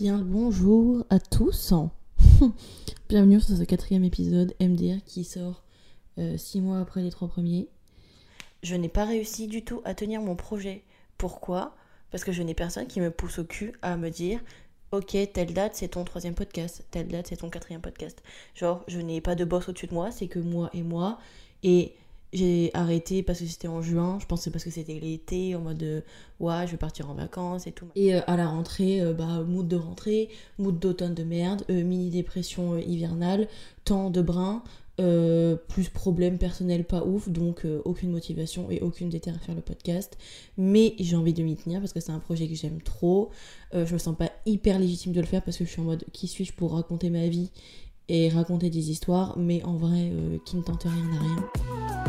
Bien bonjour à tous. Bienvenue sur ce quatrième épisode MDR qui sort euh, six mois après les trois premiers. Je n'ai pas réussi du tout à tenir mon projet. Pourquoi? Parce que je n'ai personne qui me pousse au cul à me dire Ok, telle date c'est ton troisième podcast, telle date c'est ton quatrième podcast. Genre, je n'ai pas de boss au-dessus de moi, c'est que moi et moi. Et j'ai arrêté parce que c'était en juin, je c'est parce que c'était l'été, en mode euh, ouais, je vais partir en vacances et tout. Et euh, à la rentrée, euh, bah, mood de rentrée, mood d'automne de merde, mini dépression hivernale, temps de brin, plus problème personnel pas ouf, donc aucune motivation et aucune déterre à faire le podcast. Mais j'ai envie de m'y tenir parce que c'est un projet que j'aime trop. je me sens pas hyper légitime de le faire parce que je suis en mode qui suis-je pour raconter ma vie et raconter des histoires, mais en vrai, qui ne tente rien n'a rien.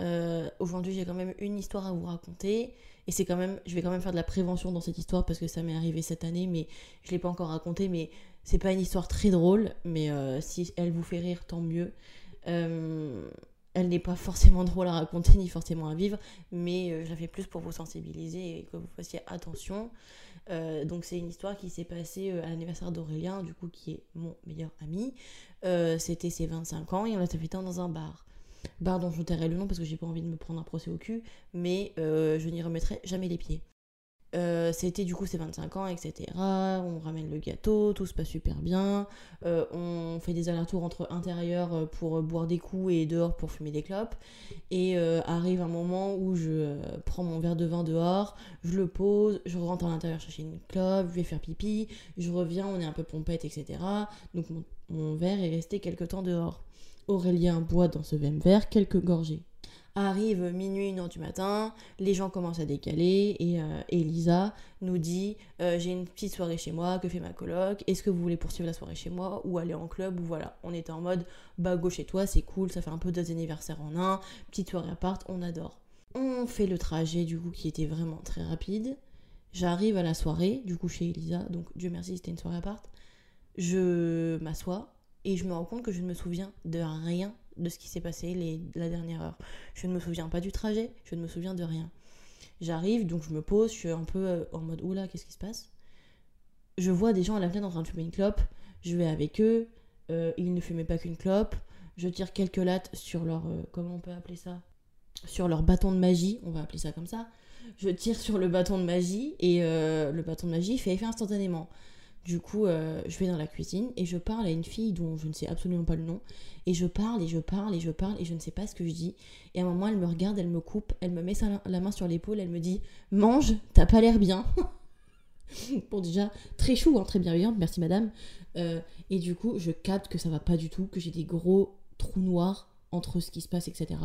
Euh, aujourd'hui, j'ai quand même une histoire à vous raconter. Et c'est quand même, je vais quand même faire de la prévention dans cette histoire parce que ça m'est arrivé cette année, mais je l'ai pas encore racontée. Mais c'est pas une histoire très drôle, mais euh, si elle vous fait rire, tant mieux. Euh, elle n'est pas forcément drôle à raconter ni forcément à vivre, mais je la fais plus pour vous sensibiliser et que vous fassiez attention. donc c'est une histoire qui s'est passée à l'anniversaire d'Aurélien, du coup qui est mon meilleur ami. C'était ses 25 ans et on l'a fait dans un bar bar dont je tairai le nom parce que j'ai pas envie de me prendre un procès au cul, mais euh, je n'y remettrai jamais les pieds. Euh, c'était du coup ses 25 ans, etc. On ramène le gâteau, tout se passe super bien. Euh, on fait des allers-retours entre intérieur pour boire des coups et dehors pour fumer des clopes. Et arrive un moment où je prends mon verre de vin dehors, je le pose, je rentre à l'intérieur chercher une clope, je vais faire pipi, je reviens, on est un peu pompette, etc. Donc mon, mon verre est resté quelque temps dehors. Aurélien boit dans ce même verre quelques gorgées. Arrive minuit, une heure du matin, les gens commencent à décaler et euh, Elisa nous dit euh, J'ai une petite soirée chez moi, que fait ma coloc Est-ce que vous voulez poursuivre la soirée chez moi ou aller en club Ou voilà, on était en mode Bah, go chez toi, c'est cool, ça fait un peu deux anniversaires en un, petite soirée à part, on adore. On fait le trajet du coup qui était vraiment très rapide. J'arrive à la soirée, du coup chez Elisa, donc Dieu merci, c'était une soirée à part. Je m'assois, et je me rends compte que je ne me souviens de rien de ce qui s'est passé les, la dernière heure. Je ne me souviens pas du trajet, je ne me souviens de rien. J'arrive, donc je me pose, je suis un peu euh, en mode oula, qu'est-ce qui se passe? Je vois des gens à la fenêtre en train de fumer une clope, je vais avec eux, euh, ils ne fumaient pas qu'une clope, je tire quelques lattes sur leur. Euh, comment on peut appeler ça? Sur leur bâton de magie, on va appeler ça comme ça. Je tire sur le bâton de magie et le bâton de magie fait effet instantanément. Du coup, euh, je vais dans la cuisine et je parle à une fille dont je ne sais absolument pas le nom. Et je parle et je parle et je parle et je ne sais pas ce que je dis. Et à un moment, elle me regarde, elle me coupe, elle me met la main sur l'épaule, elle me dit Mange, t'as pas l'air bien. bon, déjà, très chou, hein, très bienveillante, merci madame. Euh, et du coup, je capte que ça va pas du tout, que j'ai des gros trous noirs entre ce qui se passe, etc.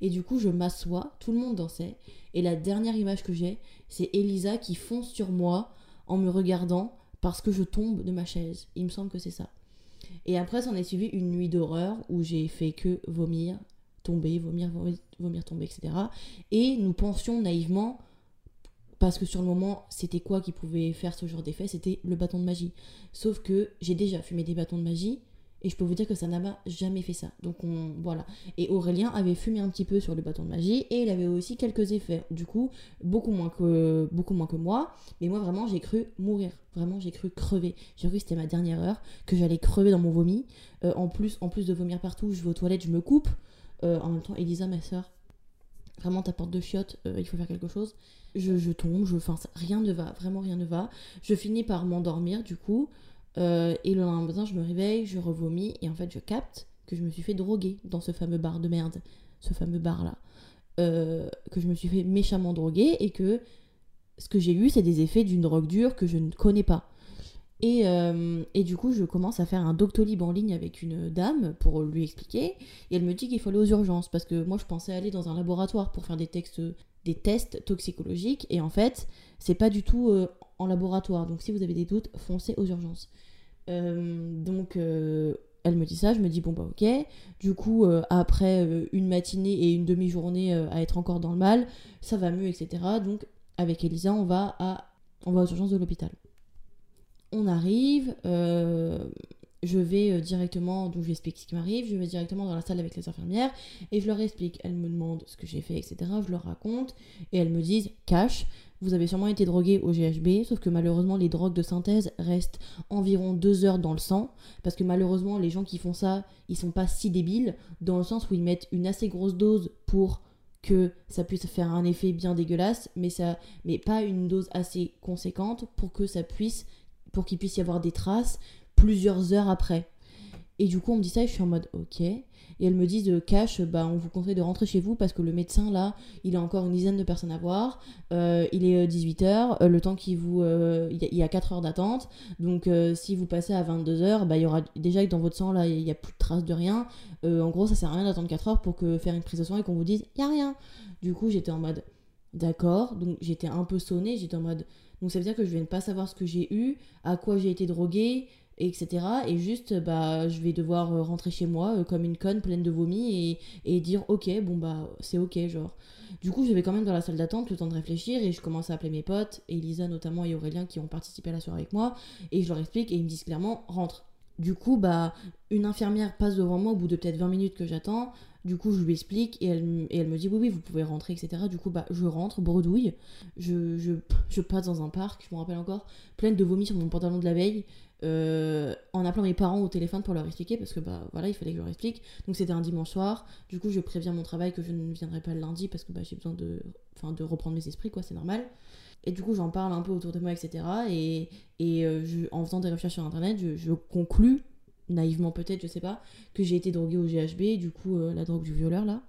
Et du coup, je m'assois, tout le monde dansait. Et la dernière image que j'ai, c'est Elisa qui fonce sur moi en me regardant parce que je tombe de ma chaise. Il me semble que c'est ça. Et après, s'en est suivi une nuit d'horreur où j'ai fait que vomir, tomber, vomir, vomir, tomber, etc. Et nous pensions naïvement, parce que sur le moment, c'était quoi qui pouvait faire ce genre d'effet? C'était le bâton de magie. Sauf que j'ai déjà fumé des bâtons de magie et je peux vous dire que ça n'a jamais fait ça. Donc on, voilà. Et Aurélien avait fumé un petit peu sur le bâton de magie et il avait aussi quelques effets. Du coup, beaucoup moins que, moi. Mais moi vraiment, j'ai cru mourir. Vraiment, j'ai cru crever. J'ai cru que c'était ma dernière heure, que j'allais crever dans mon vomi. Euh, en, plus, en plus de vomir partout, je vais aux toilettes, je me coupe. Euh, en même temps, Elisa, ma soeur, vraiment ta porte de chiottes, euh, il faut faire quelque chose. Je, tombe, je, enfin, rien ne va, vraiment rien ne va. Je finis par m'endormir du coup. Euh, et le lendemain matin, je me réveille, je revomis, et en fait, je capte que je me suis fait droguer dans ce fameux bar de merde, ce fameux bar-là. Euh, que je me suis fait méchamment droguer, et que ce que j'ai eu, c'est des effets d'une drogue dure que je ne connais pas. Et, euh, et, du coup, je commence à faire un Doctolib en ligne avec une dame pour lui expliquer. Et elle me dit qu'il faut aller aux urgences parce que moi, je pensais aller dans un laboratoire pour faire des tests toxicologiques. Et en fait, c'est pas du tout en laboratoire. Donc, si vous avez des doutes, foncez aux urgences. Euh, donc euh, elle me dit ça, je me dis bon bah ok. Du coup, euh, après une matinée et une demi-journée à être encore dans le mal, ça va mieux, etc. Donc avec Elisa, on va, à, on va aux urgences de l'hôpital. On arrive, je vais euh, directement, donc je lui explique ce qui m'arrive, je vais directement dans la salle avec les infirmières et je leur explique. Elles me demandent ce que j'ai fait, etc. Je leur raconte et elles me disent cash, vous avez sûrement été drogué au GHB, sauf que malheureusement les drogues de synthèse restent environ deux heures dans le sang, parce que malheureusement les gens qui font ça, ils sont pas si débiles, dans le sens où ils mettent une assez grosse dose pour que ça puisse faire un effet bien dégueulasse, mais, ça, mais pas une dose assez conséquente pour que ça puisse, pour qu'il puisse y avoir des traces plusieurs heures après. Et du coup, on me dit ça et je suis en mode ok. Et elles me disent, cash, bah, on vous conseille de rentrer chez vous parce que le médecin, là, il a encore une dizaine de personnes à voir. Euh, il est 18h, euh, le temps qu'il vous. Euh, il y a 4 heures d'attente. Donc, si vous passez à 22h, bah, il y aura déjà que dans votre sang, là, il n'y a plus de traces de rien. en gros, ça sert à rien d'attendre 4 heures pour que faire une prise de sang et qu'on vous dise, il n'y a rien. Du coup, j'étais en mode, d'accord. Donc, j'étais un peu sonnée. J'étais en mode. Donc, ça veut dire que je viens de pas savoir ce que j'ai eu, à quoi j'ai été droguée etc. Et juste, bah, je vais devoir euh, rentrer chez moi euh, comme une conne pleine de vomi et, dire ok, bon bah c'est ok, genre. Du coup, je vais quand même dans la salle d'attente le temps de réfléchir et je commence à appeler mes potes, Elisa notamment et Aurélien qui ont participé à la soirée avec moi, et je leur explique et ils me disent clairement rentre. Du coup, bah, une infirmière passe devant moi au bout de peut-être 20 minutes que j'attends. Du coup, je lui explique et elle, et elle me dit oui, oui, vous pouvez rentrer, etc. Du coup, bah, je rentre, bredouille. Je, je, je passe dans un parc, je me rappelle encore, pleine de vomi sur mon pantalon de la veille. Euh, en appelant mes parents au téléphone pour leur expliquer parce que bah voilà il fallait que je leur explique donc c'était un dimanche soir du coup je préviens mon travail que je ne viendrai pas le lundi parce que bah, j'ai besoin de de reprendre mes esprits quoi c'est normal et du coup j'en parle un peu autour de moi etc et, et euh, en faisant des recherches sur internet je, je conclus naïvement peut-être je sais pas que j'ai été droguée au GHB du coup euh, la drogue du violeur là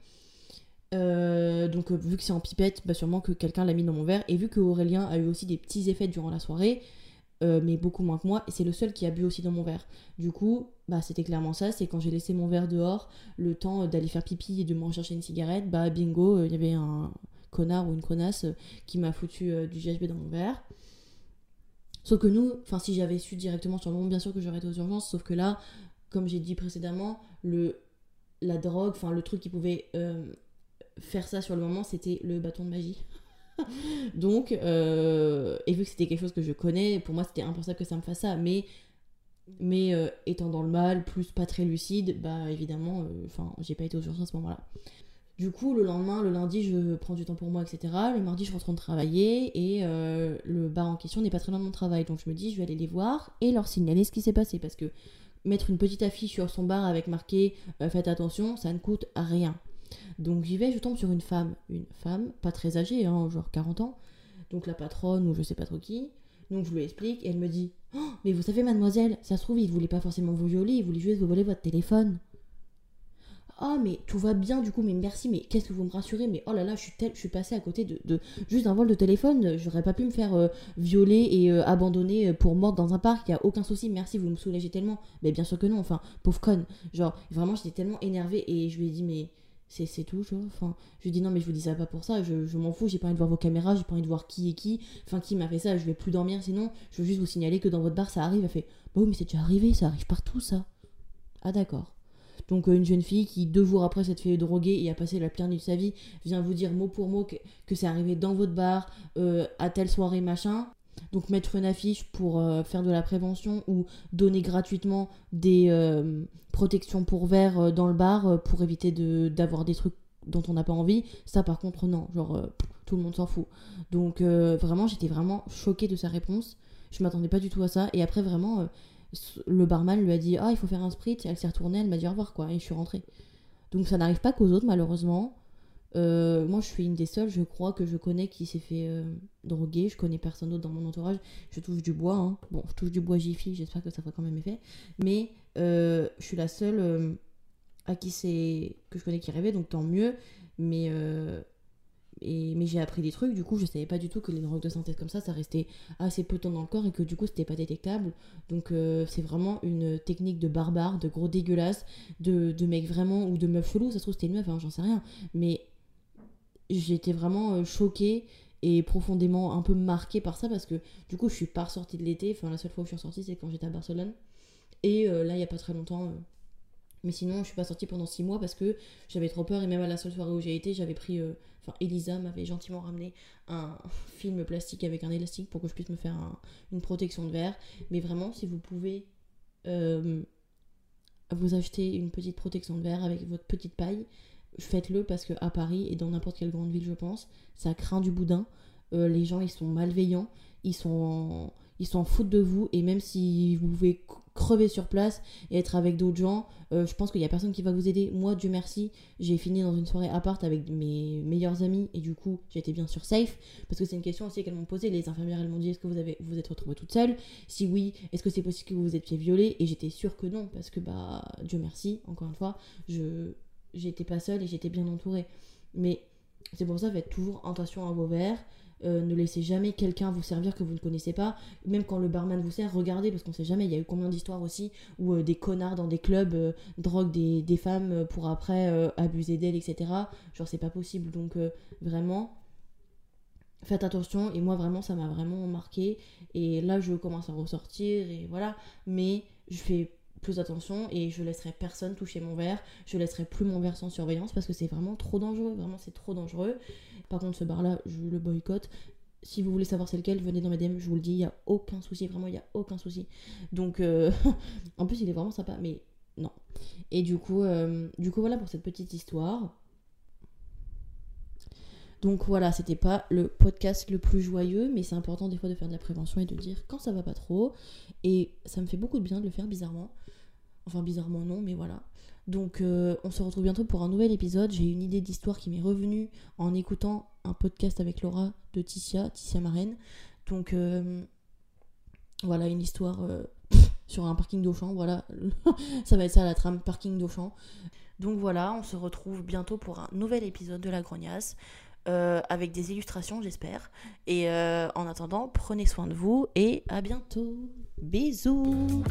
donc vu que c'est en pipette, bah sûrement que quelqu'un l'a mis dans mon verre. Et vu que Aurélien a eu aussi des petits effets durant la soirée, euh, mais beaucoup moins que moi, et c'est le seul qui a bu aussi dans mon verre. Du coup, bah, c'était clairement ça, c'est quand j'ai laissé mon verre dehors, le temps euh, d'aller faire pipi et de m'en chercher une cigarette, bah bingo, euh, il y avait un connard ou une connasse qui m'a foutu du GHB dans mon verre. Sauf que nous, enfin si j'avais su directement sur le moment, bien sûr que j'aurais été aux urgences, sauf que là, comme j'ai dit précédemment, le, la drogue, enfin le truc qui pouvait faire ça sur le moment, c'était le bâton de magie. Donc, euh, et vu que c'était quelque chose que je connais, pour moi c'était impensable que ça me fasse ça. Mais, euh, étant dans le mal, plus pas très lucide, bah évidemment, euh, enfin, j'ai pas été aux urgences à ce moment-là. Du coup, le lendemain, le lundi, je prends du temps pour moi, etc. Le mardi, je rentre de travailler et le bar en question n'est pas très loin de mon travail. Donc je me dis, je vais aller les voir et leur signaler ce qui s'est passé. Parce que mettre une petite affiche sur son bar avec marqué Faites attention, ça ne coûte rien. Donc j'y vais, je tombe sur une femme, une femme, pas très âgée, hein, genre 40 ans, donc la patronne ou je sais pas trop qui. Donc je lui explique et elle me dit oh, Mais vous savez, mademoiselle, ça se trouve, il voulait pas forcément vous violer, il voulait juste vous voler votre téléphone. Ah, mais tout va bien du coup, mais merci, mais qu'est-ce que vous me rassurez Mais oh là là, je suis, tel, je suis passée à côté de, juste d'un vol de téléphone, j'aurais pas pu me faire euh, violer et euh, abandonner euh, pour mort dans un parc, y a aucun souci, merci, vous me soulagez tellement. Mais bien sûr que non, enfin, pauvre conne. Genre, vraiment, j'étais tellement énervée et je lui ai dit Mais c'est tout, genre. Enfin, je lui dis non, mais je vous dis ça pas pour ça, je, je m'en fous, j'ai pas envie de voir vos caméras, j'ai pas envie de voir qui est qui, enfin, qui m'a fait ça, je vais plus dormir sinon, je veux juste vous signaler que dans votre bar ça arrive. Elle fait, bah oui, mais c'est déjà arrivé, ça arrive partout ça. Ah, d'accord. Donc, euh, une jeune fille qui, deux jours après s'être fait droguer et a passé la pire nuit de sa vie, vient vous dire mot pour mot que, c'est arrivé dans votre bar, euh, à telle soirée, machin. Donc mettre une affiche pour euh, faire de la prévention ou donner gratuitement des protections pour verre dans le bar pour éviter d'avoir des trucs dont on n'a pas envie, ça par contre non, genre tout le monde s'en fout. Donc vraiment j'étais vraiment choquée de sa réponse, je m'attendais pas du tout à ça et après vraiment le barman lui a dit ah il faut faire un spritz, elle s'est retournée, elle m'a dit au revoir quoi et je suis rentrée. Donc ça n'arrive pas qu'aux autres malheureusement. Euh, moi, je suis une des seules, je crois, que je connais qui s'est fait euh, droguer. Je connais personne d'autre dans mon entourage. Je touche du bois. Hein. Bon, je touche du bois Jiffy, j'espère que ça fera quand même effet. Mais euh, je suis la seule à qui c'est que je connais qui rêvait, donc tant mieux. Mais, mais j'ai appris des trucs, du coup, je savais pas du tout que les drogues de synthèse comme ça, ça restait assez temps dans le corps et que du coup, c'était pas détectable. Donc, c'est vraiment une technique de barbare, de gros dégueulasse, de, de mec vraiment, ou de meuf chelou. Ça se trouve, c'était une meuf, hein, j'en sais rien. Mais j'étais vraiment euh, choquée et profondément un peu marquée par ça parce que du coup je suis pas ressortie de l'été enfin la seule fois où je suis ressortie c'est quand j'étais à Barcelone et euh, là il y a pas très longtemps euh, mais sinon je suis pas sortie pendant six mois parce que j'avais trop peur et même à la seule soirée où j'ai été j'avais pris enfin Elisa m'avait gentiment ramené un film plastique avec un élastique pour que je puisse me faire une protection de verre mais vraiment si vous pouvez vous achetez une petite protection de verre avec votre petite paille, faites-le parce que à Paris et dans n'importe quelle grande ville, je pense, ça craint du boudin. Euh, les gens, ils sont malveillants, ils sont ils s'en foutent de vous et même si vous pouvez crever sur place et être avec d'autres gens, euh, je pense qu'il y a personne qui va vous aider. Moi, Dieu merci, j'ai fini dans une soirée appart avec mes meilleurs amis et du coup, été bien sûr safe parce que c'est une question aussi qu'elles m'ont posée. Les infirmières, elles m'ont dit est-ce que vous avez vous êtes retrouvée toute seule? Si oui, est-ce que c'est possible que vous vous étiez violée? Et j'étais sûre que non parce que bah Dieu merci, encore une fois, je j'étais pas seule et j'étais bien entourée. Mais c'est pour ça faites toujours attention à vos verres. Euh, ne laissez jamais quelqu'un vous servir que vous ne connaissez pas. Même quand le barman vous sert, regardez, parce qu'on sait jamais, il y a eu combien d'histoires aussi où euh, des connards dans des clubs euh, droguent des, des, femmes pour après abuser d'elles, etc. Genre, c'est pas possible. Donc, vraiment, faites attention. Et moi, vraiment, ça m'a vraiment marqué. Et là, je commence à ressortir, et voilà. Mais je fais plus attention et je laisserai personne toucher mon verre. Je laisserai plus mon verre sans surveillance parce que c'est vraiment trop dangereux. Vraiment, c'est trop dangereux. Par contre, ce bar-là, je le boycotte. Si vous voulez savoir c'est lequel, venez dans mes DM, je vous le dis, il n'y a aucun souci, vraiment, il n'y a aucun souci. Donc, euh, en plus, il est vraiment sympa, mais non. Et du coup, euh, du coup, voilà pour cette petite histoire. Donc voilà, c'était pas le podcast le plus joyeux, mais c'est important des fois de faire de la prévention et de dire quand ça va pas trop. Et ça me fait beaucoup de bien de le faire bizarrement. Enfin bizarrement non, mais voilà. Donc euh, on se retrouve bientôt pour un nouvel épisode. J'ai une idée d'histoire qui m'est revenue en écoutant un podcast avec Laura de Ticia, Ticia Marraine. Donc euh, voilà une histoire euh, sur un parking d'Auchan. Voilà, ça va être ça la trame parking d'Auchan. Donc voilà, on se retrouve bientôt pour un nouvel épisode de La Grognasse. avec des illustrations, j'espère. Et en attendant, prenez soin de vous et à bientôt. Bisous